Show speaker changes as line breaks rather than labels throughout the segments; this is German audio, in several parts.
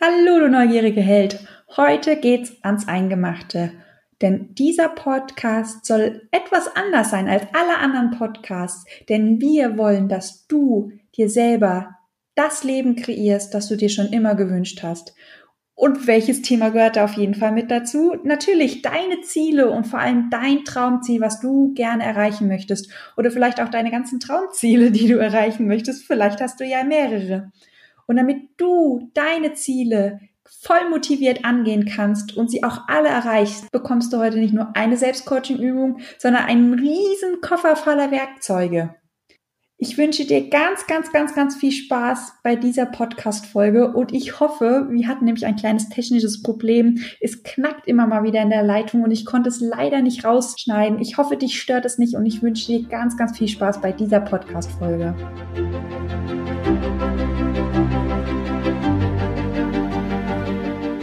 Hallo, du neugierige Held. Heute geht's ans Eingemachte. Denn dieser Podcast soll etwas anders sein als alle anderen Podcasts. Denn wir wollen, dass du dir selber das Leben kreierst, das du dir schon immer gewünscht hast. Und welches Thema gehört da auf jeden Fall mit dazu? Natürlich deine Ziele und vor allem dein Traumziel, was du gerne erreichen möchtest. Oder vielleicht auch deine ganzen Traumziele, die du erreichen möchtest. Vielleicht hast du ja mehrere. Und damit du deine Ziele voll motiviert angehen kannst und sie auch alle erreichst, bekommst du heute nicht nur eine Selbstcoaching-Übung, sondern einen riesen Koffer voller Werkzeuge. Ich wünsche dir ganz, ganz, ganz, ganz viel Spaß bei dieser Podcast-Folge und ich hoffe, wir hatten nämlich ein kleines technisches Problem. Es knackt immer mal wieder in der Leitung und ich konnte es leider nicht rausschneiden. Ich hoffe, dich stört es nicht und ich wünsche dir ganz, ganz viel Spaß bei dieser Podcast-Folge.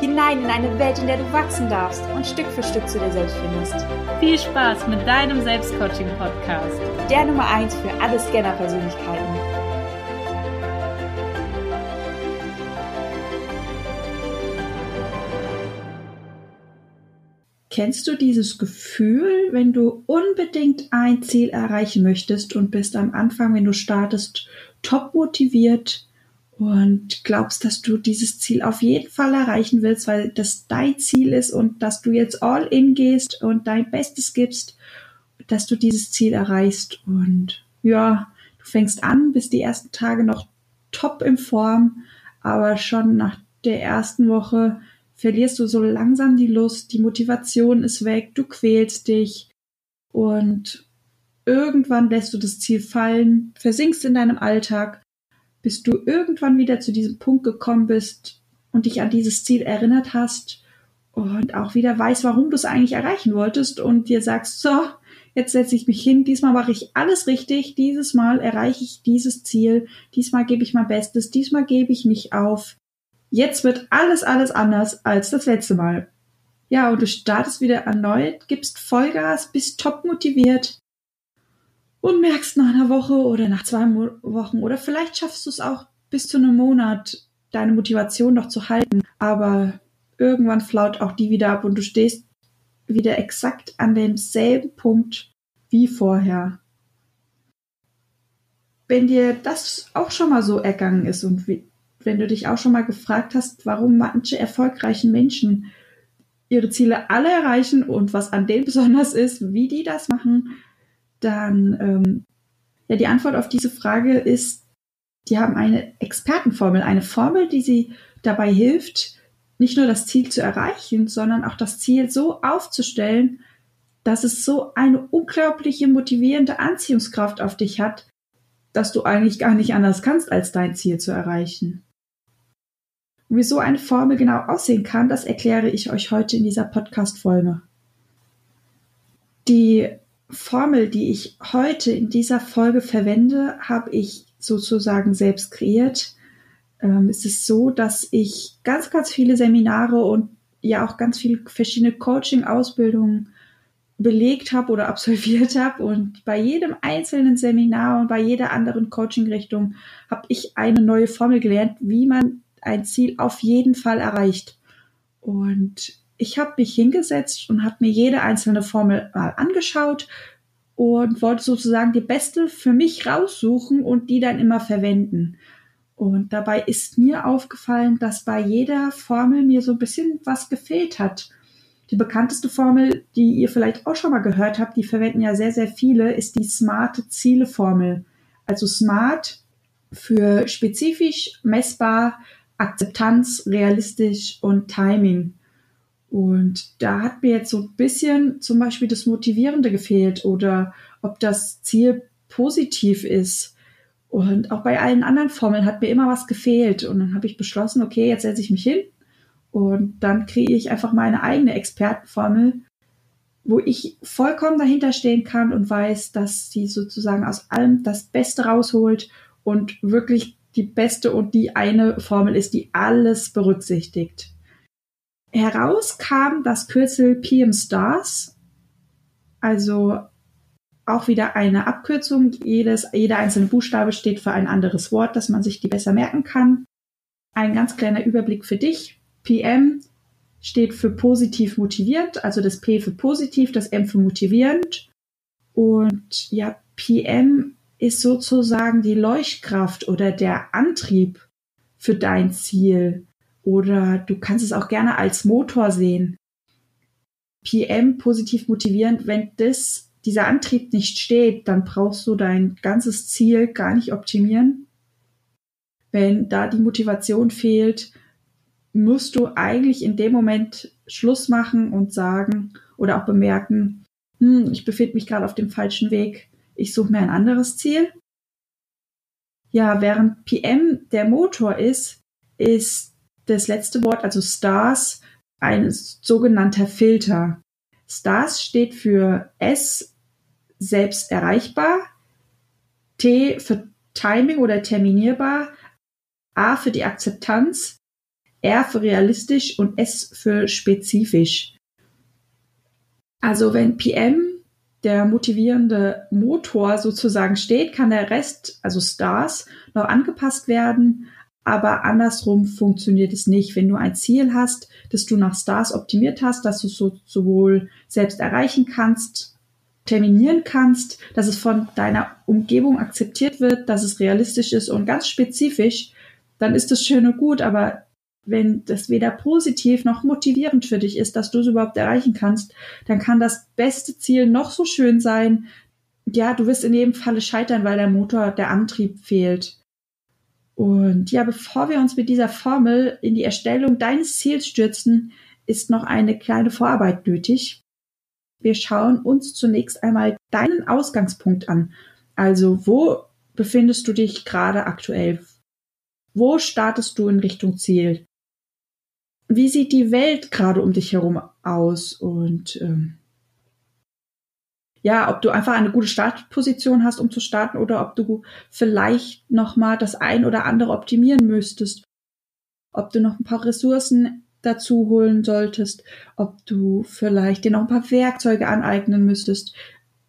hinein in eine Welt, in der du wachsen darfst und Stück für Stück zu dir selbst findest.
Viel Spaß mit deinem Selbstcoaching-Podcast.
Der Nummer 1 für alle Scanner-Persönlichkeiten. Kennst du dieses Gefühl, wenn du unbedingt ein Ziel erreichen möchtest und bist am Anfang, wenn du startest, top motiviert, und glaubst, dass du dieses Ziel auf jeden Fall erreichen willst, weil das dein Ziel ist und dass du jetzt all in gehst und dein Bestes gibst, dass du dieses Ziel erreichst. Und ja, du fängst an, bist die ersten Tage noch top in Form, aber schon nach der ersten Woche verlierst du so langsam die Lust, die Motivation ist weg, du quälst dich und irgendwann lässt du das Ziel fallen, versinkst in deinem Alltag bis du irgendwann wieder zu diesem Punkt gekommen bist und dich an dieses Ziel erinnert hast und auch wieder weißt, warum du es eigentlich erreichen wolltest und dir sagst, so, jetzt setze ich mich hin, diesmal mache ich alles richtig, dieses Mal erreiche ich dieses Ziel, diesmal gebe ich mein Bestes, diesmal gebe ich nicht auf. Jetzt wird alles, alles anders als das letzte Mal. Ja, und du startest wieder erneut, gibst Vollgas, bist top motiviert, und merkst nach einer Woche oder nach zwei Wochen oder vielleicht schaffst du es auch bis zu einem Monat, deine Motivation noch zu halten. Aber irgendwann flaut auch die wieder ab und du stehst wieder exakt an demselben Punkt wie vorher. Wenn dir das auch schon mal so ergangen ist und wie, wenn du dich auch schon mal gefragt hast, warum manche erfolgreichen Menschen ihre Ziele alle erreichen und was an denen besonders ist, wie die das machen, dann ähm, ja die Antwort auf diese Frage ist, die haben eine Expertenformel, eine Formel, die sie dabei hilft, nicht nur das Ziel zu erreichen, sondern auch das Ziel so aufzustellen, dass es so eine unglaubliche motivierende Anziehungskraft auf dich hat, dass du eigentlich gar nicht anders kannst, als dein Ziel zu erreichen. Und wie so eine Formel genau aussehen kann, das erkläre ich euch heute in dieser Podcast-Folge. Die Formel, die ich heute in dieser Folge verwende, habe ich sozusagen selbst kreiert. Ähm, es ist so, dass ich ganz, ganz viele Seminare und ja auch ganz viele verschiedene Coaching-Ausbildungen belegt habe oder absolviert habe. Und bei jedem einzelnen Seminar und bei jeder anderen Coaching-Richtung habe ich eine neue Formel gelernt, wie man ein Ziel auf jeden Fall erreicht. Und ich habe mich hingesetzt und habe mir jede einzelne Formel mal angeschaut und wollte sozusagen die beste für mich raussuchen und die dann immer verwenden. Und dabei ist mir aufgefallen, dass bei jeder Formel mir so ein bisschen was gefehlt hat. Die bekannteste Formel, die ihr vielleicht auch schon mal gehört habt, die verwenden ja sehr, sehr viele, ist die smarte Ziele-Formel. Also smart für spezifisch, messbar, Akzeptanz, realistisch und Timing. Und da hat mir jetzt so ein bisschen zum Beispiel das Motivierende gefehlt oder ob das Ziel positiv ist. Und auch bei allen anderen Formeln hat mir immer was gefehlt. Und dann habe ich beschlossen, okay, jetzt setze ich mich hin Und dann kriege ich einfach meine eigene Expertenformel, wo ich vollkommen dahinter stehen kann und weiß, dass sie sozusagen aus allem das Beste rausholt und wirklich die beste und die eine Formel ist, die alles berücksichtigt. Heraus kam das Kürzel PM Stars, also auch wieder eine Abkürzung. Jedes, jeder einzelne Buchstabe steht für ein anderes Wort, dass man sich die besser merken kann. Ein ganz kleiner Überblick für dich. PM steht für positiv motivierend, also das P für positiv, das M für motivierend. Und ja, PM ist sozusagen die Leuchtkraft oder der Antrieb für dein Ziel. Oder du kannst es auch gerne als Motor sehen. PM positiv motivierend, wenn das, dieser Antrieb nicht steht, dann brauchst du dein ganzes Ziel gar nicht optimieren. Wenn da die Motivation fehlt, musst du eigentlich in dem Moment Schluss machen und sagen oder auch bemerken, hm, ich befinde mich gerade auf dem falschen Weg, ich suche mir ein anderes Ziel. Ja, während PM der Motor ist, ist das letzte Wort, also Stars, ein sogenannter Filter. Stars steht für S, selbst erreichbar, T für Timing oder terminierbar, A für die Akzeptanz, R für realistisch und S für spezifisch. Also wenn PM der motivierende Motor sozusagen steht, kann der Rest, also Stars, noch angepasst werden. Aber andersrum funktioniert es nicht. Wenn du ein Ziel hast, das du nach Stars optimiert hast, dass du so, sowohl selbst erreichen kannst, terminieren kannst, dass es von deiner Umgebung akzeptiert wird, dass es realistisch ist und ganz spezifisch, dann ist das schön und gut, aber wenn das weder positiv noch motivierend für dich ist, dass du es überhaupt erreichen kannst, dann kann das beste Ziel noch so schön sein. Ja, du wirst in jedem Falle scheitern, weil der Motor, der Antrieb fehlt. Und ja, bevor wir uns mit dieser Formel in die Erstellung deines Ziels stürzen, ist noch eine kleine Vorarbeit nötig. Wir schauen uns zunächst einmal deinen Ausgangspunkt an. Also, wo befindest du dich gerade aktuell? Wo startest du in Richtung Ziel? wie sieht die Welt gerade um dich herum aus und ähm, ja, ob du einfach eine gute Startposition hast, um zu starten, oder ob du vielleicht noch mal das ein oder andere optimieren müsstest, ob du noch ein paar Ressourcen dazu holen solltest, ob du vielleicht dir noch ein paar Werkzeuge aneignen müsstest.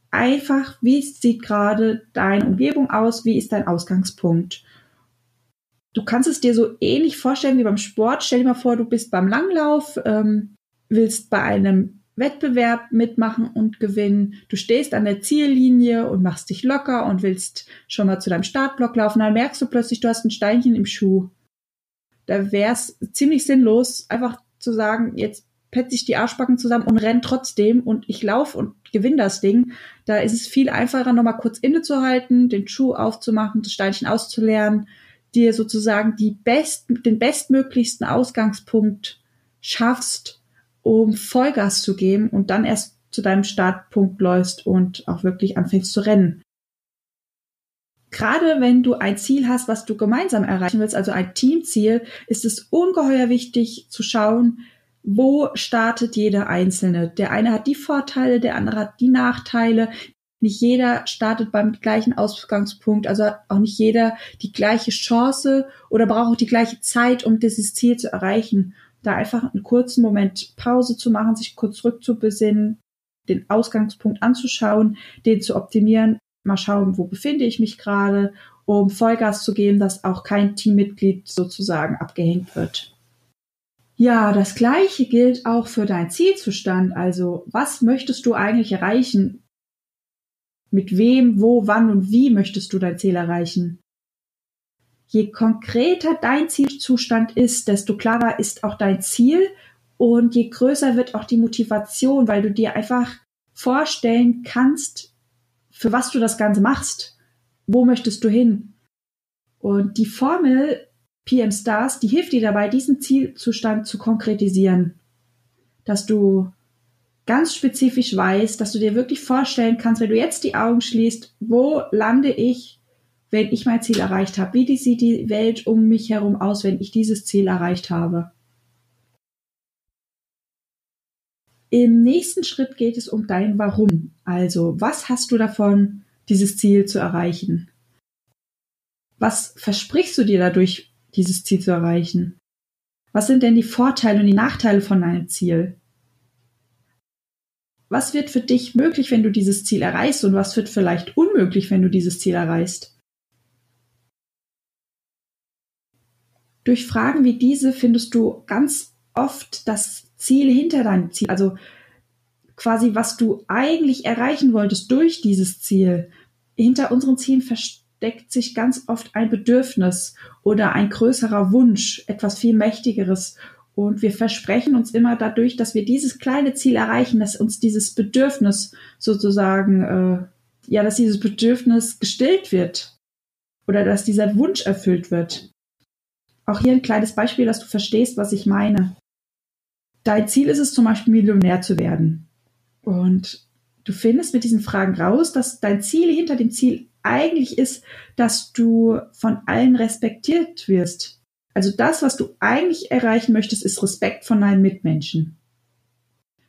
Einfach, wie sieht gerade deine Umgebung aus? Wie ist dein Ausgangspunkt? Du kannst es dir so ähnlich vorstellen wie beim Sport. Stell dir mal vor, du bist beim Langlauf, ähm, willst bei einem Wettbewerb mitmachen und gewinnen. Du stehst an der Ziellinie und machst dich locker und willst schon mal zu deinem Startblock laufen. Dann merkst du plötzlich, du hast ein Steinchen im Schuh. Da wäre es ziemlich sinnlos, einfach zu sagen, jetzt petze ich die Arschbacken zusammen und renn trotzdem und ich laufe und gewinne das Ding. Da ist es viel einfacher, nochmal kurz innezuhalten, den Schuh aufzumachen, das Steinchen auszuleeren, dir sozusagen die best, den bestmöglichsten Ausgangspunkt schaffst, um Vollgas zu geben und dann erst zu deinem Startpunkt läufst und auch wirklich anfängst zu rennen. Gerade wenn du ein Ziel hast, was du gemeinsam erreichen willst, also ein Teamziel, ist es ungeheuer wichtig zu schauen, wo startet jeder Einzelne. Der eine hat die Vorteile, der andere hat die Nachteile. Nicht jeder startet beim gleichen Ausgangspunkt, also auch nicht jeder die gleiche Chance oder braucht auch die gleiche Zeit, um dieses Ziel zu erreichen. Da einfach einen kurzen Moment Pause zu machen, sich kurz rückzubesinnen, den Ausgangspunkt anzuschauen, den zu optimieren, mal schauen, wo befinde ich mich gerade, um Vollgas zu geben, dass auch kein Teammitglied sozusagen abgehängt wird. Ja, das gleiche gilt auch für deinen Zielzustand. Also, was möchtest du eigentlich erreichen? Mit wem, wo, wann und wie möchtest du dein Ziel erreichen? Je konkreter dein Zielzustand ist, desto klarer ist auch dein Ziel und je größer wird auch die Motivation, weil du dir einfach vorstellen kannst, für was du das Ganze machst. Wo möchtest du hin? Und die Formel PM Stars, die hilft dir dabei, diesen Zielzustand zu konkretisieren. Dass du ganz spezifisch weißt, dass du dir wirklich vorstellen kannst, wenn du jetzt die Augen schließt, wo lande ich, wenn ich mein Ziel erreicht habe? Wie sieht die Welt um mich herum aus, wenn ich dieses Ziel erreicht habe? Im nächsten Schritt geht es um dein Warum. Also, was hast du davon, dieses Ziel zu erreichen? Was versprichst du dir dadurch, dieses Ziel zu erreichen? Was sind denn die Vorteile und die Nachteile von deinem Ziel? Was wird für dich möglich, wenn du dieses Ziel erreichst und was wird vielleicht unmöglich, wenn du dieses Ziel erreichst? Durch Fragen wie diese findest du ganz oft das Ziel hinter deinem Ziel, also quasi was du eigentlich erreichen wolltest durch dieses Ziel. Hinter unseren Zielen versteckt sich ganz oft ein Bedürfnis oder ein größerer Wunsch, etwas viel mächtigeres. Und wir versprechen uns immer dadurch, dass wir dieses kleine Ziel erreichen, dass uns dieses Bedürfnis sozusagen, äh, ja, dass dieses Bedürfnis gestillt wird oder dass dieser Wunsch erfüllt wird. Auch hier ein kleines Beispiel, dass du verstehst, was ich meine. Dein Ziel ist es zum Beispiel, Millionär zu werden. Und du findest mit diesen Fragen raus, dass dein Ziel hinter dem Ziel eigentlich ist, dass du von allen respektiert wirst. Also das, was du eigentlich erreichen möchtest, ist Respekt von deinen Mitmenschen.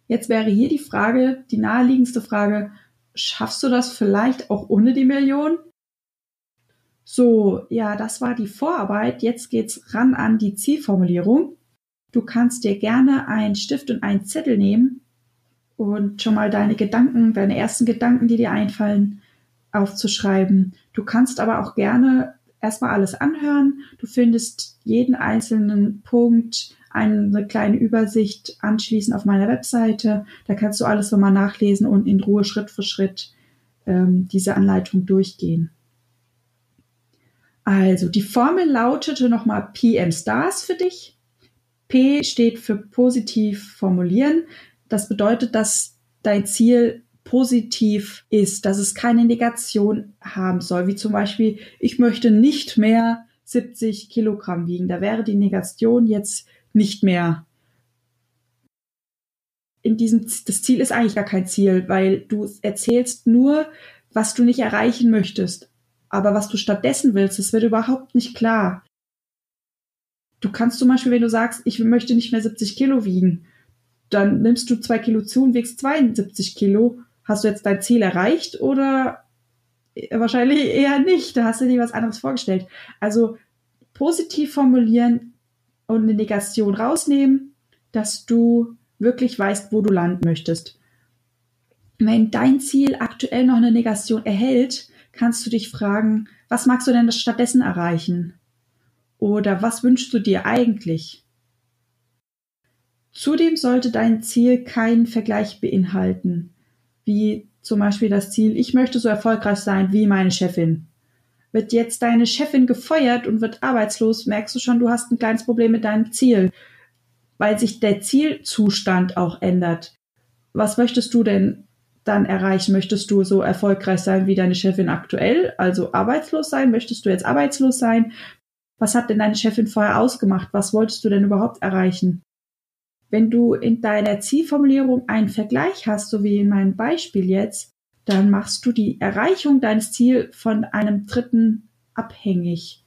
Jetzt wäre hier die Frage, die naheliegendste Frage, schaffst du das vielleicht auch ohne die Million? So, ja, das war die Vorarbeit. Jetzt geht's ran an die Zielformulierung. Du kannst dir gerne einen Stift und einen Zettel nehmen und schon mal deine Gedanken, deine ersten Gedanken, die dir einfallen, aufzuschreiben. Du kannst aber auch gerne erstmal alles anhören. Du findest jeden einzelnen Punkt, eine kleine Übersicht anschließend auf meiner Webseite. Da kannst du alles nochmal nachlesen und in Ruhe Schritt für Schritt ähm, diese Anleitung durchgehen. Also, die Formel lautete nochmal PM Stars für dich. P steht für positiv formulieren. Das bedeutet, dass dein Ziel positiv ist, dass es keine Negation haben soll, wie zum Beispiel, ich möchte nicht mehr 70 Kilogramm wiegen. Da wäre die Negation jetzt nicht mehr. In diesem, das Ziel ist eigentlich gar kein Ziel, weil du erzählst nur, was du nicht erreichen möchtest. Aber was du stattdessen willst, das wird überhaupt nicht klar. Du kannst zum Beispiel, wenn du sagst, ich möchte nicht mehr 70 Kilo wiegen, dann nimmst du zwei Kilo zu und wiegst 72 Kilo. Hast du jetzt dein Ziel erreicht oder wahrscheinlich eher nicht? Da hast du dir was anderes vorgestellt. Also positiv formulieren und eine Negation rausnehmen, dass du wirklich weißt, wo du landen möchtest. Wenn dein Ziel aktuell noch eine Negation erhält, kannst du dich fragen, was magst du denn stattdessen erreichen? Oder was wünschst du dir eigentlich? Zudem sollte dein Ziel keinen Vergleich beinhalten, wie zum Beispiel das Ziel, ich möchte so erfolgreich sein wie meine Chefin. Wird jetzt deine Chefin gefeuert und wird arbeitslos, merkst du schon, du hast ein kleines Problem mit deinem Ziel, weil sich der Zielzustand auch ändert. Was möchtest du denn dann erreichen? Möchtest du so erfolgreich sein wie deine Chefin aktuell, also arbeitslos sein? Möchtest du jetzt arbeitslos sein? Was hat denn deine Chefin vorher ausgemacht? Was wolltest du denn überhaupt erreichen? Wenn du in deiner Zielformulierung einen Vergleich hast, so wie in meinem Beispiel jetzt, dann machst du die Erreichung deines Ziels von einem Dritten abhängig.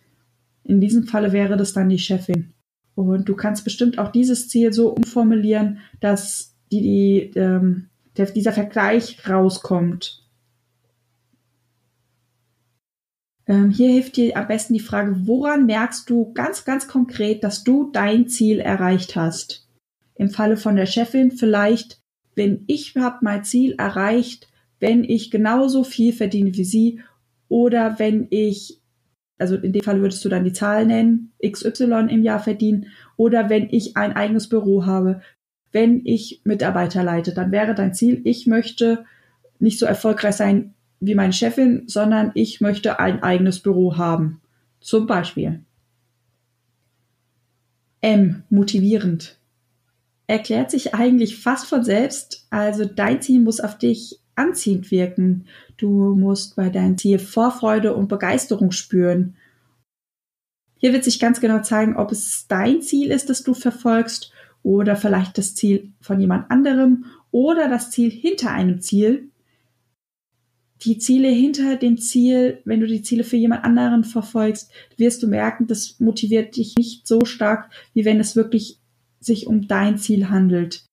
In diesem Falle wäre das dann die Chefin. Und du kannst bestimmt auch dieses Ziel so umformulieren, dass die, die, ähm, der, dieser Vergleich rauskommt. Ähm, hier hilft dir am besten die Frage, woran merkst du ganz, ganz konkret, dass du dein Ziel erreicht hast? Im Falle von der Chefin vielleicht, wenn ich habe mein Ziel erreicht, wenn ich genauso viel verdiene wie sie oder wenn ich, also in dem Fall würdest du dann die Zahl nennen, XY im Jahr verdienen oder wenn ich ein eigenes Büro habe, wenn ich Mitarbeiter leite, dann wäre dein Ziel, ich möchte nicht so erfolgreich sein wie meine Chefin, sondern ich möchte ein eigenes Büro haben. Zum Beispiel. M. Motivierend. Erklärt sich eigentlich fast von selbst. Also dein Ziel muss auf dich anziehend wirken. Du musst bei deinem Ziel Vorfreude und Begeisterung spüren. Hier wird sich ganz genau zeigen, ob es dein Ziel ist, das du verfolgst oder vielleicht das Ziel von jemand anderem oder das Ziel hinter einem Ziel die Ziele hinter dem Ziel, wenn du die Ziele für jemand anderen verfolgst, wirst du merken, das motiviert dich nicht so stark, wie wenn es wirklich sich um dein Ziel handelt.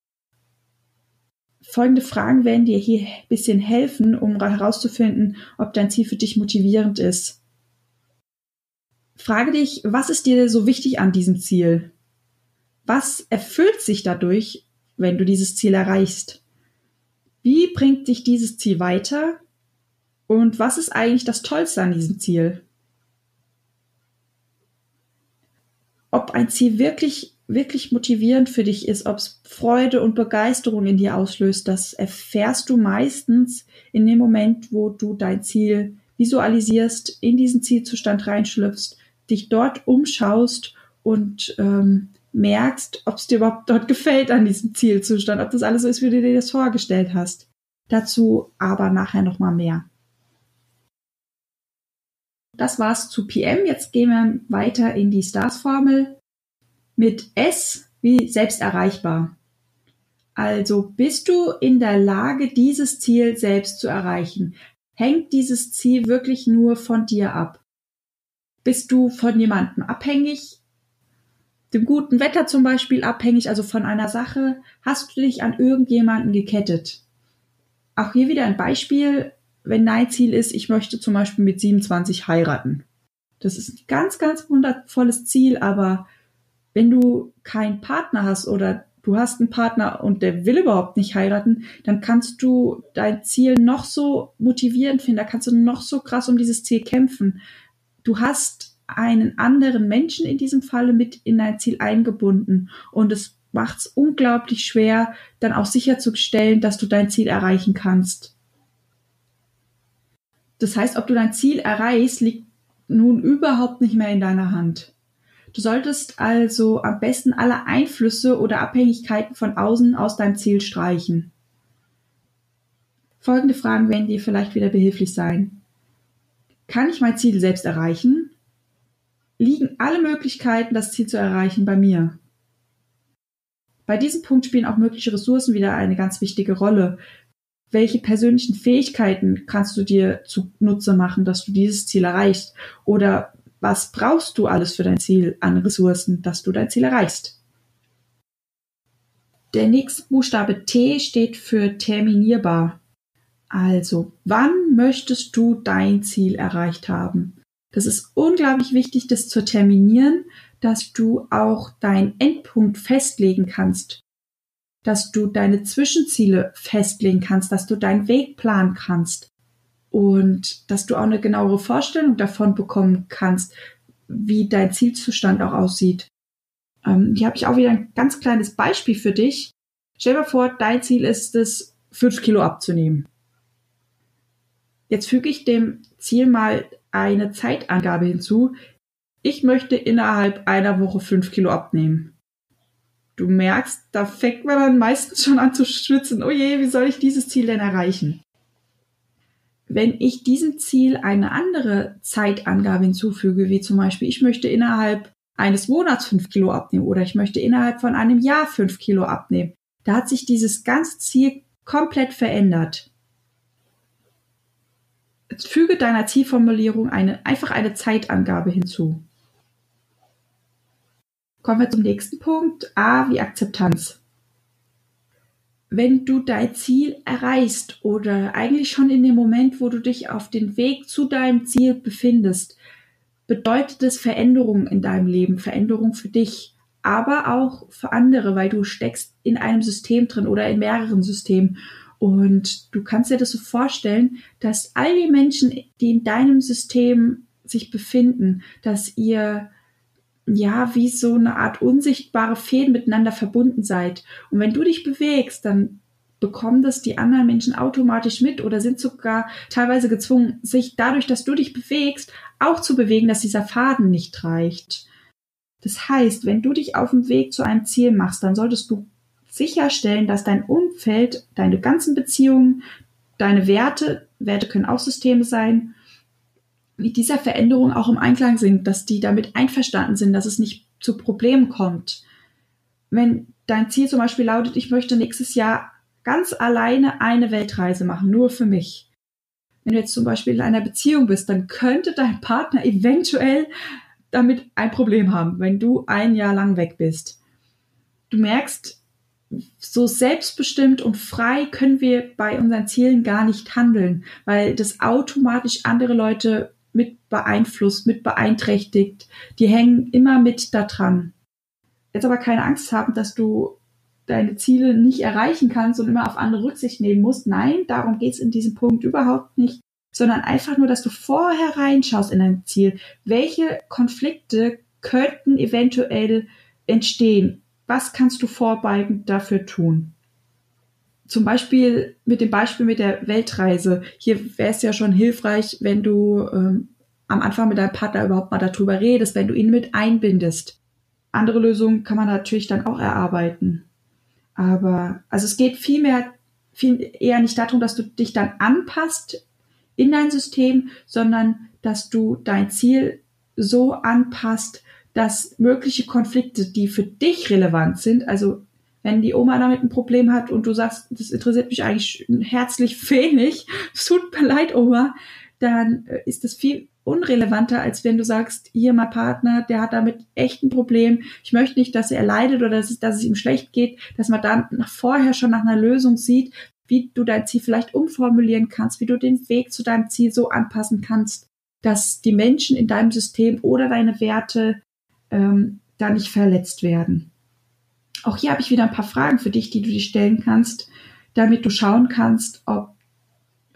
Folgende Fragen werden dir hier ein bisschen helfen, um herauszufinden, ob dein Ziel für dich motivierend ist. Frage dich, was ist dir so wichtig an diesem Ziel? Was erfüllt sich dadurch, wenn du dieses Ziel erreichst? Wie bringt dich dieses Ziel weiter? Und was ist eigentlich das Tollste an diesem Ziel? Ob ein Ziel wirklich, wirklich motivierend für dich ist, ob es Freude und Begeisterung in dir auslöst, das erfährst du meistens in dem Moment, wo du dein Ziel visualisierst, in diesen Zielzustand reinschlüpfst, dich dort umschaust und ähm, merkst, ob es dir überhaupt dort gefällt an diesem Zielzustand, ob das alles so ist, wie du dir das vorgestellt hast. Dazu aber nachher nochmal mehr. Das war's zu PM. Jetzt gehen wir weiter in die Stars-Formel mit S wie selbst erreichbar. Also bist du in der Lage, dieses Ziel selbst zu erreichen? Hängt dieses Ziel wirklich nur von dir ab? Bist du von jemandem abhängig? Dem guten Wetter zum Beispiel abhängig, also von einer Sache? Hast du dich an irgendjemanden gekettet? Auch hier wieder ein Beispiel wenn dein Ziel ist, ich möchte zum Beispiel mit 27 heiraten. Das ist ein ganz, ganz wundervolles Ziel, aber wenn du keinen Partner hast oder du hast einen Partner und der will überhaupt nicht heiraten, dann kannst du dein Ziel noch so motivierend finden, da kannst du noch so krass um dieses Ziel kämpfen. Du hast einen anderen Menschen in diesem Falle mit in dein Ziel eingebunden und es macht es unglaublich schwer, dann auch sicherzustellen, dass du dein Ziel erreichen kannst. Das heißt, ob du dein Ziel erreichst, liegt nun überhaupt nicht mehr in deiner Hand. Du solltest also am besten alle Einflüsse oder Abhängigkeiten von außen aus deinem Ziel streichen. Folgende Fragen werden dir vielleicht wieder behilflich sein. Kann ich mein Ziel selbst erreichen? Liegen alle Möglichkeiten, das Ziel zu erreichen, bei mir? Bei diesem Punkt spielen auch mögliche Ressourcen wieder eine ganz wichtige Rolle welche persönlichen Fähigkeiten kannst du dir zunutze machen, dass du dieses Ziel erreichst? Oder was brauchst du alles für dein Ziel an Ressourcen, dass du dein Ziel erreichst? Der nächste Buchstabe T steht für terminierbar. Also, wann möchtest du dein Ziel erreicht haben? Das ist unglaublich wichtig, das zu terminieren, dass du auch deinen Endpunkt festlegen kannst dass du deine Zwischenziele festlegen kannst, dass du deinen Weg planen kannst und dass du auch eine genauere Vorstellung davon bekommen kannst, wie dein Zielzustand auch aussieht. Ähm, hier habe ich auch wieder ein ganz kleines Beispiel für dich. Stell dir vor, dein Ziel ist es, fünf Kilo abzunehmen. Jetzt füge ich dem Ziel mal eine Zeitangabe hinzu. Ich möchte innerhalb einer Woche fünf Kilo abnehmen du merkst, da fängt man dann meistens schon an zu schwitzen. Oh je, wie soll ich dieses Ziel denn erreichen? Wenn ich diesem Ziel eine andere Zeitangabe hinzufüge, wie zum Beispiel, ich möchte innerhalb eines Monats fünf Kilo abnehmen oder ich möchte innerhalb von einem Jahr fünf Kilo abnehmen, da hat sich dieses ganze Ziel komplett verändert. Füge deiner Zielformulierung eine, einfach eine Zeitangabe hinzu. Kommen wir zum nächsten Punkt. A wie Akzeptanz. Wenn du dein Ziel erreichst oder eigentlich schon in dem Moment, wo du dich auf den Weg zu deinem Ziel befindest, bedeutet es Veränderung in deinem Leben, Veränderung für dich, aber auch für andere, weil du steckst in einem System drin oder in mehreren Systemen. Und du kannst dir das so vorstellen, dass all die Menschen, die in deinem System sich befinden, dass ihr ja, wie so eine Art unsichtbare Fäden miteinander verbunden seid. Und wenn du dich bewegst, dann bekommen das die anderen Menschen automatisch mit oder sind sogar teilweise gezwungen, sich dadurch, dass du dich bewegst, auch zu bewegen, dass dieser Faden nicht reicht. Das heißt, wenn du dich auf dem Weg zu einem Ziel machst, dann solltest du sicherstellen, dass dein Umfeld, deine ganzen Beziehungen, deine Werte, Werte können auch Systeme sein, mit dieser Veränderung auch im Einklang sind, dass die damit einverstanden sind, dass es nicht zu Problemen kommt. Wenn dein Ziel zum Beispiel lautet, ich möchte nächstes Jahr ganz alleine eine Weltreise machen, nur für mich. Wenn du jetzt zum Beispiel in einer Beziehung bist, dann könnte dein Partner eventuell damit ein Problem haben, wenn du ein Jahr lang weg bist. Du merkst, so selbstbestimmt und frei können wir bei unseren Zielen gar nicht handeln, weil das automatisch andere Leute mit beeinflusst, mit beeinträchtigt. Die hängen immer mit da dran. Jetzt aber keine Angst haben, dass du deine Ziele nicht erreichen kannst und immer auf andere Rücksicht nehmen musst. Nein, darum geht's in diesem Punkt überhaupt nicht, sondern einfach nur, dass du vorher reinschaust in dein Ziel. Welche Konflikte könnten eventuell entstehen? Was kannst du vorbeugend dafür tun? Zum Beispiel mit dem Beispiel mit der Weltreise. Hier wäre es ja schon hilfreich, wenn du ähm, am Anfang mit deinem Partner überhaupt mal darüber redest, wenn du ihn mit einbindest. Andere Lösungen kann man natürlich dann auch erarbeiten. Aber also es geht vielmehr viel eher nicht darum, dass du dich dann anpasst in dein System, sondern dass du dein Ziel so anpasst, dass mögliche Konflikte, die für dich relevant sind, also wenn die Oma damit ein Problem hat und du sagst, das interessiert mich eigentlich herzlich wenig, es tut mir leid, Oma, dann äh, ist das viel unrelevanter, als wenn du sagst, hier mein Partner, der hat damit echt ein Problem. Ich möchte nicht, dass er leidet oder dass es, dass es ihm schlecht geht, dass man dann nach vorher schon nach einer Lösung sieht, wie du dein Ziel vielleicht umformulieren kannst, wie du den Weg zu deinem Ziel so anpassen kannst, dass die Menschen in deinem System oder deine Werte ähm, da nicht verletzt werden. Auch hier habe ich wieder ein paar Fragen für dich, die du dir stellen kannst, damit du schauen kannst, ob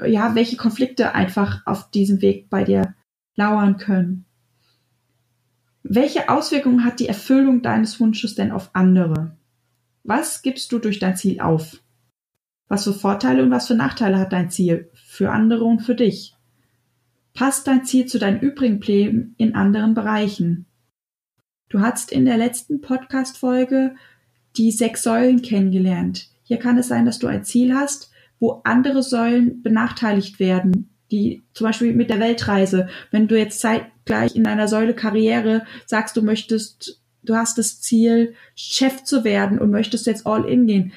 ja, welche Konflikte einfach auf diesem Weg bei dir lauern können. Welche Auswirkungen hat die Erfüllung deines Wunsches denn auf andere? Was gibst du durch dein Ziel auf? Was für Vorteile und was für Nachteile hat dein Ziel für andere und für dich? Passt dein Ziel zu deinen übrigen Plänen in anderen Bereichen? Du hast in der letzten Podcast-Folge die sechs Säulen kennengelernt. Hier kann es sein, dass du ein Ziel hast, wo andere Säulen benachteiligt werden, die zum Beispiel mit der Weltreise, wenn du jetzt zeitgleich in einer Säule Karriere sagst, du möchtest, du hast das Ziel, Chef zu werden und möchtest jetzt all in gehen,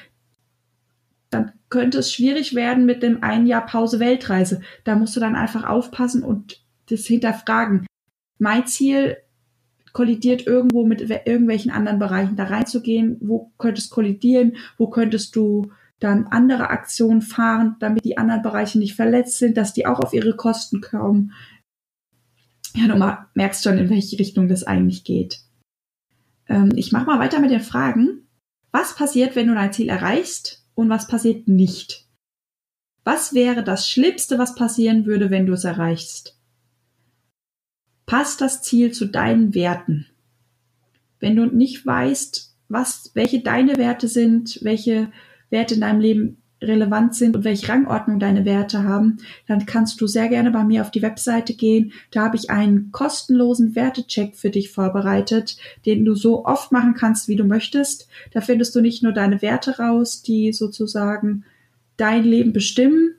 dann könnte es schwierig werden mit dem ein Jahr Pause Weltreise. Da musst du dann einfach aufpassen und das hinterfragen. Mein Ziel kollidiert irgendwo mit irgendwelchen anderen Bereichen da reinzugehen. Wo könntest kollidieren? Wo könntest du dann andere Aktionen fahren, damit die anderen Bereiche nicht verletzt sind, dass die auch auf ihre Kosten kommen. Ja, du merkst schon, in welche Richtung das eigentlich geht. Ähm, ich mache mal weiter mit den Fragen. Was passiert, wenn du dein Ziel erreichst und was passiert nicht? Was wäre das Schlimmste, was passieren würde, wenn du es erreichst? Passt das Ziel zu deinen Werten? Wenn du nicht weißt, was, welche deine Werte sind, welche Werte in deinem Leben relevant sind und welche Rangordnung deine Werte haben, dann kannst du sehr gerne bei mir auf die Webseite gehen. Da habe ich einen kostenlosen Wertecheck für dich vorbereitet, den du so oft machen kannst, wie du möchtest. Da findest du nicht nur deine Werte raus, die sozusagen dein Leben bestimmen.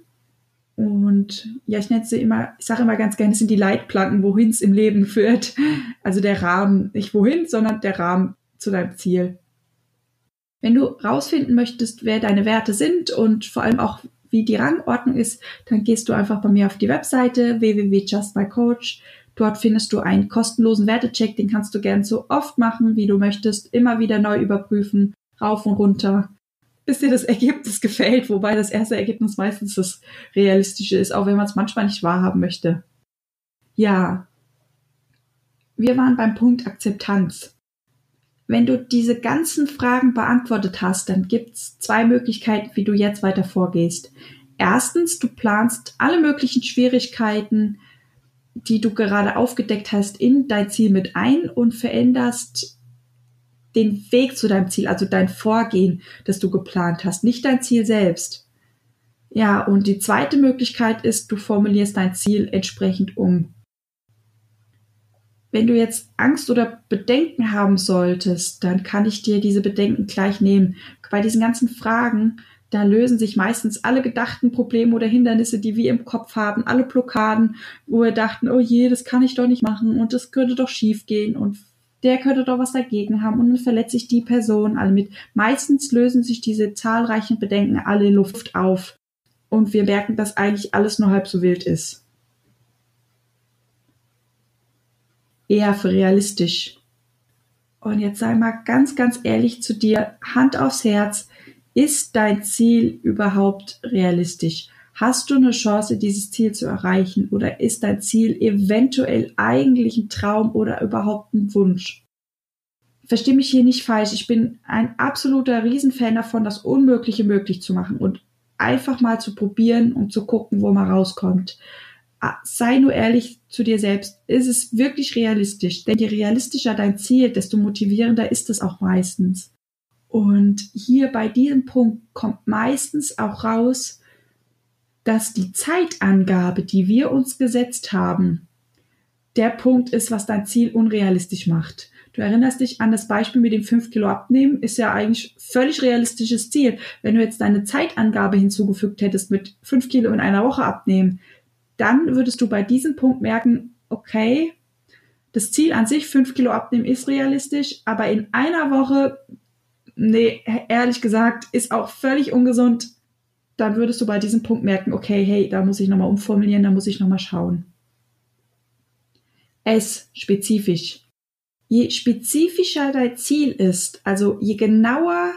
Und ja, ich nenne sie immer, ich sage immer ganz gerne, es sind die Leitplanken, wohin es im Leben führt. Also der Rahmen, nicht wohin, sondern der Rahmen zu deinem Ziel. Wenn du rausfinden möchtest, wer deine Werte sind und vor allem auch wie die Rangordnung ist, dann gehst du einfach bei mir auf die Webseite www.justmycoach. Dort findest du einen kostenlosen Wertecheck, den kannst du gern so oft machen, wie du möchtest, immer wieder neu überprüfen, rauf und runter, bis dir das Ergebnis gefällt, wobei das erste Ergebnis meistens das realistische ist, auch wenn man es manchmal nicht wahrhaben möchte. Ja, wir waren beim Punkt Akzeptanz. Wenn du diese ganzen Fragen beantwortet hast, dann gibt's zwei Möglichkeiten, wie du jetzt weiter vorgehst. Erstens, du planst alle möglichen Schwierigkeiten, die du gerade aufgedeckt hast, in dein Ziel mit ein und veränderst den Weg zu deinem Ziel, also dein Vorgehen, das du geplant hast, nicht dein Ziel selbst. Ja, und die zweite Möglichkeit ist, du formulierst dein Ziel entsprechend um. Wenn du jetzt Angst oder Bedenken haben solltest, dann kann ich dir diese Bedenken gleich nehmen. Bei diesen ganzen Fragen, da lösen sich meistens alle gedachten Probleme oder Hindernisse, die wir im Kopf haben, alle Blockaden, wo wir dachten, oh je, das kann ich doch nicht machen und das könnte doch schief gehen und der könnte doch was dagegen haben und dann verletzt sich die Person alle mit. Meistens lösen sich diese zahlreichen Bedenken alle Luft auf und wir merken, dass eigentlich alles nur halb so wild ist. eher für realistisch. Und jetzt sei mal ganz, ganz ehrlich zu dir, Hand aufs Herz, ist dein Ziel überhaupt realistisch? Hast du eine Chance, dieses Ziel zu erreichen? Oder ist dein Ziel eventuell eigentlich ein Traum oder überhaupt ein Wunsch? Versteh mich hier nicht falsch. Ich bin ein absoluter Riesenfan davon, das Unmögliche möglich zu machen und einfach mal zu probieren und zu gucken, wo man rauskommt. Ah, sei nur ehrlich zu dir selbst. Ist es wirklich realistisch? Denn je realistischer dein Ziel, desto motivierender ist es auch meistens. Und hier bei diesem Punkt kommt meistens auch raus, dass die Zeitangabe, die wir uns gesetzt haben, der Punkt ist, was dein Ziel unrealistisch macht. Du erinnerst dich an das Beispiel mit dem 5 Kilo abnehmen, ist ja eigentlich völlig realistisches Ziel. Wenn du jetzt deine Zeitangabe hinzugefügt hättest mit 5 Kilo in einer Woche abnehmen, dann würdest du bei diesem Punkt merken, okay, das Ziel an sich, 5 Kilo abnehmen, ist realistisch, aber in einer Woche, nee, ehrlich gesagt, ist auch völlig ungesund. Dann würdest du bei diesem Punkt merken, okay, hey, da muss ich nochmal umformulieren, da muss ich nochmal schauen. S, spezifisch je spezifischer dein Ziel ist, also je genauer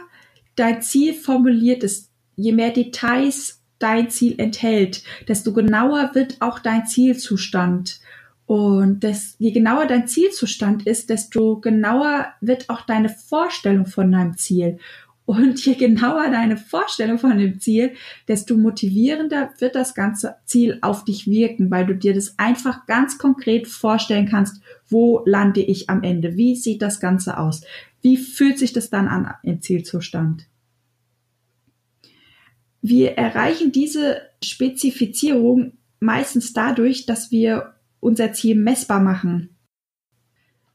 dein Ziel formuliert ist, je mehr Details dein Ziel enthält, desto genauer wird auch dein Zielzustand. Und das, je genauer dein Zielzustand ist, desto genauer wird auch deine Vorstellung von deinem Ziel. Und je genauer deine Vorstellung von dem Ziel, desto motivierender wird das ganze Ziel auf dich wirken, weil du dir das einfach ganz konkret vorstellen kannst, wo lande ich am Ende? Wie sieht das Ganze aus? Wie fühlt sich das dann an im Zielzustand? Wir erreichen diese Spezifizierung meistens dadurch, dass wir unser Ziel messbar machen.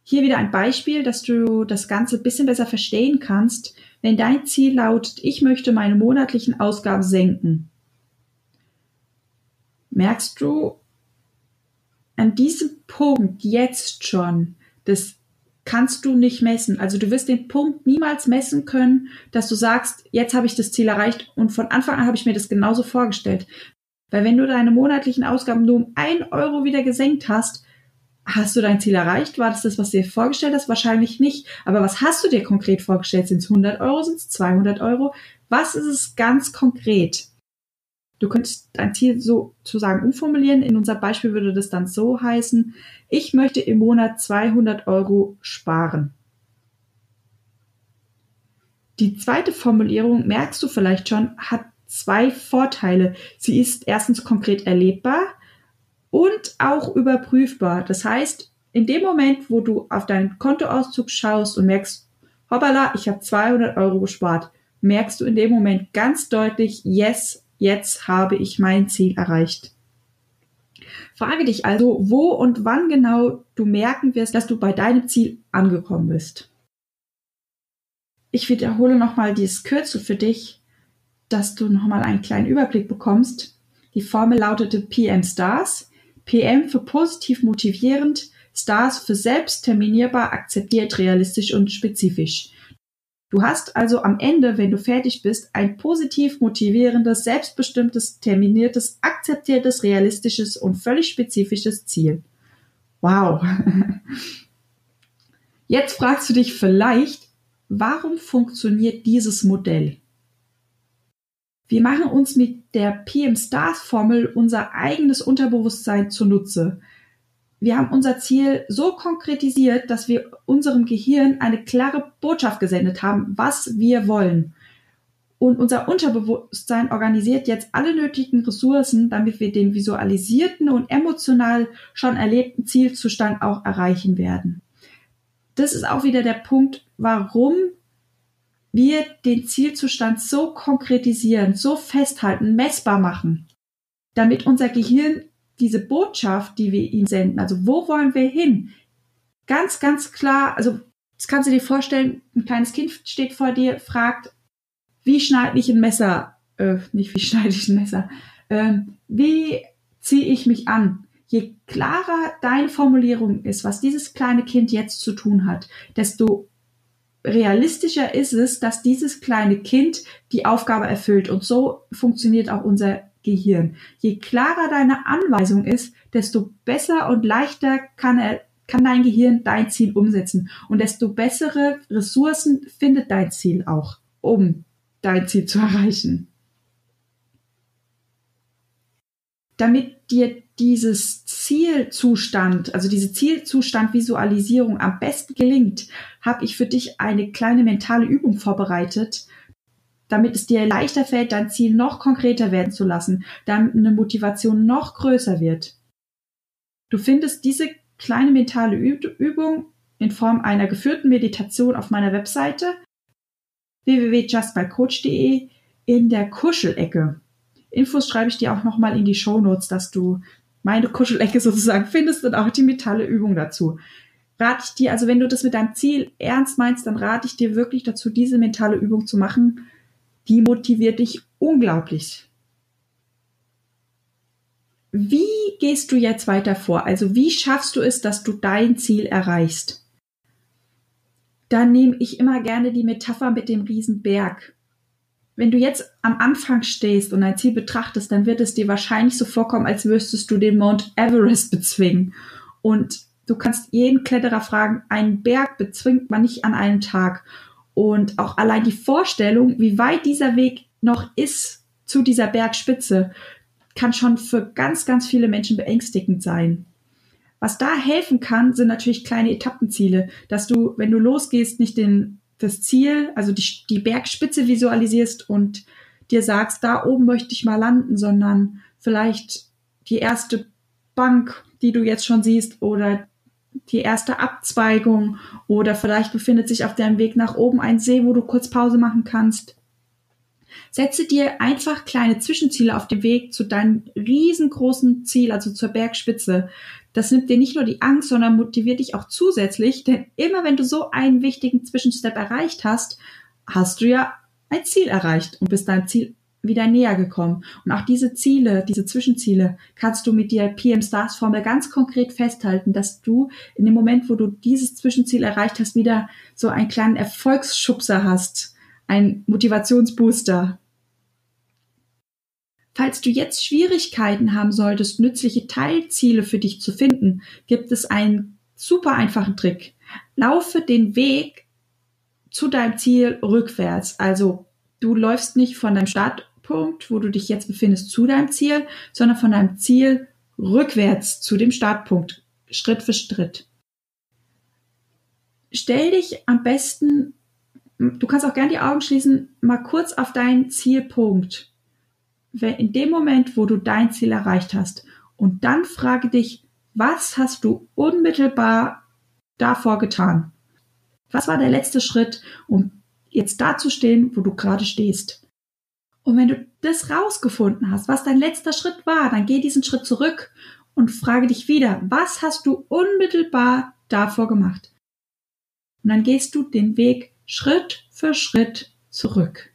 Hier wieder ein Beispiel, dass du das Ganze ein bisschen besser verstehen kannst. Wenn dein Ziel lautet, ich möchte meine monatlichen Ausgaben senken, merkst du an diesem Punkt jetzt schon, das kannst du nicht messen. Also du wirst den Punkt niemals messen können, dass du sagst, jetzt habe ich das Ziel erreicht und von Anfang an habe ich mir das genauso vorgestellt. Weil wenn du deine monatlichen Ausgaben nur um ein Euro wieder gesenkt hast, Hast du dein Ziel erreicht? War das das, was du dir vorgestellt hast? Wahrscheinlich nicht. Aber was hast du dir konkret vorgestellt? Sind es 100 Euro? Sind es 200 Euro? Was ist es ganz konkret? Du könntest dein Ziel sozusagen umformulieren. In unser Beispiel würde das dann so heißen, ich möchte im Monat 200 Euro sparen. Die zweite Formulierung, merkst du vielleicht schon, hat zwei Vorteile. Sie ist erstens konkret erlebbar und auch überprüfbar. Das heißt, in dem Moment, wo du auf deinen Kontoauszug schaust und merkst, hoppala, ich habe 200 Euro gespart, merkst du in dem Moment ganz deutlich, yes, jetzt habe ich mein Ziel erreicht. Frage dich also, wo und wann genau du merken wirst, dass du bei deinem Ziel angekommen bist. Ich wiederhole nochmal dieses Kürzel für dich, dass du nochmal einen kleinen Überblick bekommst. Die Formel lautete PM Stars. PM für positiv motivierend, Stars für selbst terminierbar, akzeptiert, realistisch und spezifisch. Du hast also am Ende, wenn du fertig bist, ein positiv motivierendes, selbstbestimmtes, terminiertes, akzeptiertes, realistisches und völlig spezifisches Ziel. Wow. Jetzt fragst du dich vielleicht, warum funktioniert dieses Modell? Wir machen uns mit der PM Stars Formel unser eigenes Unterbewusstsein zunutze. Wir haben unser Ziel so konkretisiert, dass wir unserem Gehirn eine klare Botschaft gesendet haben, was wir wollen. Und unser Unterbewusstsein organisiert jetzt alle nötigen Ressourcen, damit wir den visualisierten und emotional schon erlebten Zielzustand auch erreichen werden. Das ist auch wieder der Punkt, warum wir den Zielzustand so konkretisieren, so festhalten, messbar machen, damit unser Gehirn diese Botschaft, die wir ihm senden, also wo wollen wir hin, ganz, ganz klar, also das kannst du dir vorstellen, ein kleines Kind steht vor dir, fragt, wie schneide ich ein Messer, äh, nicht wie schneide ich ein Messer, äh, wie ziehe ich mich an? Je klarer deine Formulierung ist, was dieses kleine Kind jetzt zu tun hat, desto realistischer ist es, dass dieses kleine Kind die Aufgabe erfüllt. Und so funktioniert auch unser Gehirn. Je klarer deine Anweisung ist, desto besser und leichter kann er kann dein Gehirn dein Ziel umsetzen und desto bessere Ressourcen findet dein Ziel auch, um dein Ziel zu erreichen. Damit dir dieses Zielzustand, also diese Zielzustand-Visualisierung am besten gelingt, habe ich für dich eine kleine mentale Übung vorbereitet, damit es dir leichter fällt, dein Ziel noch konkreter werden zu lassen, damit eine Motivation noch größer wird. Du findest diese kleine mentale Übung in Form einer geführten Meditation auf meiner Webseite www.justbycoach.de in der Kuschelecke. Infos schreibe ich dir auch nochmal in die Show Notes, dass du meine Kuschelecke sozusagen findest und auch die mentale Übung dazu. Rate ich dir, also wenn du das mit deinem Ziel ernst meinst, dann rate ich dir wirklich dazu, diese mentale Übung zu machen. Die motiviert dich unglaublich. Wie gehst du jetzt weiter vor? Also wie schaffst du es, dass du dein Ziel erreichst? Dann nehme ich immer gerne die Metapher mit dem Riesenberg. Wenn du jetzt am Anfang stehst und ein Ziel betrachtest, dann wird es dir wahrscheinlich so vorkommen, als müsstest du den Mount Everest bezwingen. Und du kannst jeden Kletterer fragen, einen Berg bezwingt man nicht an einem Tag. Und auch allein die Vorstellung, wie weit dieser Weg noch ist zu dieser Bergspitze, kann schon für ganz, ganz viele Menschen beängstigend sein. Was da helfen kann, sind natürlich kleine Etappenziele, dass du, wenn du losgehst, nicht den, das Ziel, also die, die Bergspitze visualisierst und dir sagst, da oben möchte ich mal landen, sondern vielleicht die erste Bank, die du jetzt schon siehst, oder die erste Abzweigung, oder vielleicht befindet sich auf deinem Weg nach oben ein See, wo du kurz Pause machen kannst. Setze dir einfach kleine Zwischenziele auf dem Weg zu deinem riesengroßen Ziel, also zur Bergspitze. Das nimmt dir nicht nur die Angst, sondern motiviert dich auch zusätzlich, denn immer wenn du so einen wichtigen Zwischenstep erreicht hast, hast du ja ein Ziel erreicht und bist deinem Ziel wieder näher gekommen. Und auch diese Ziele, diese Zwischenziele, kannst du mit der PM Stars Formel ganz konkret festhalten, dass du in dem Moment, wo du dieses Zwischenziel erreicht hast, wieder so einen kleinen Erfolgsschubser hast ein Motivationsbooster. Falls du jetzt Schwierigkeiten haben solltest, nützliche Teilziele für dich zu finden, gibt es einen super einfachen Trick. Laufe den Weg zu deinem Ziel rückwärts. Also du läufst nicht von deinem Startpunkt, wo du dich jetzt befindest, zu deinem Ziel, sondern von deinem Ziel rückwärts zu dem Startpunkt, Schritt für Schritt. Stell dich am besten du kannst auch gern die Augen schließen, mal kurz auf deinen Zielpunkt. In dem Moment, wo du dein Ziel erreicht hast. Und dann frage dich, was hast du unmittelbar davor getan? Was war der letzte Schritt, um jetzt da zu stehen, wo du gerade stehst? Und wenn du das rausgefunden hast, was dein letzter Schritt war, dann geh diesen Schritt zurück und frage dich wieder, was hast du unmittelbar davor gemacht? Und dann gehst du den Weg Schritt für Schritt zurück.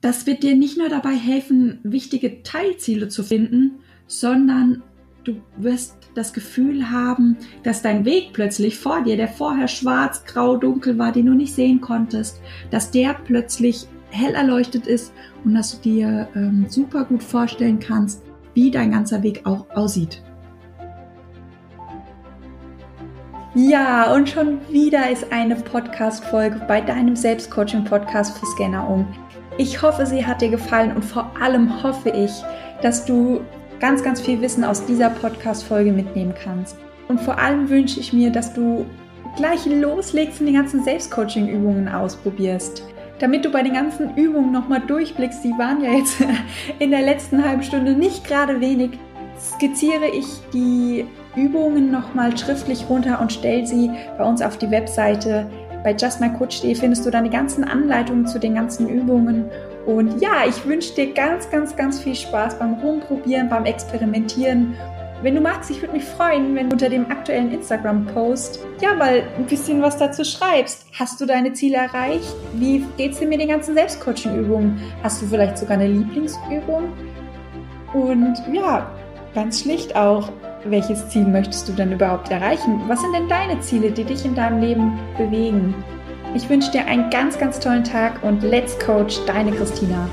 Das wird dir nicht nur dabei helfen, wichtige Teilziele zu finden, sondern du wirst das Gefühl haben, dass dein Weg plötzlich vor dir, der vorher schwarz, grau, dunkel war, den du nicht sehen konntest, dass der plötzlich hell erleuchtet ist und dass du dir ähm, super gut vorstellen kannst, wie dein ganzer Weg auch aussieht. Ja, und schon wieder ist eine Podcast-Folge bei deinem Selbstcoaching-Podcast für Scanner um. Ich hoffe, sie hat dir gefallen und vor allem hoffe ich, dass du ganz, ganz viel Wissen aus dieser Podcast-Folge mitnehmen kannst. Und vor allem wünsche ich mir, dass du gleich loslegst und die ganzen Selbstcoaching-Übungen ausprobierst. Damit du bei den ganzen Übungen nochmal durchblickst, die waren ja jetzt in der letzten halben Stunde nicht gerade wenig, skizziere ich die Übungen nochmal schriftlich runter und stell sie bei uns auf die Webseite. Bei justmycoach.de findest du die ganzen Anleitungen zu den ganzen Übungen. Und ja, ich wünsche dir ganz, ganz, ganz viel Spaß beim Rumprobieren, beim Experimentieren. Wenn du magst, ich würde mich freuen, wenn du unter dem aktuellen Instagram-Post ja mal ein bisschen was dazu schreibst. Hast du deine Ziele erreicht? Wie geht's dir mit den ganzen Selbstcoaching-Übungen? Hast du vielleicht sogar eine Lieblingsübung? Und ja, ganz schlicht auch, welches Ziel möchtest du denn überhaupt erreichen? Was sind denn deine Ziele, die dich in deinem Leben bewegen? Ich wünsche dir einen ganz, ganz tollen Tag und let's coach, deine Christina.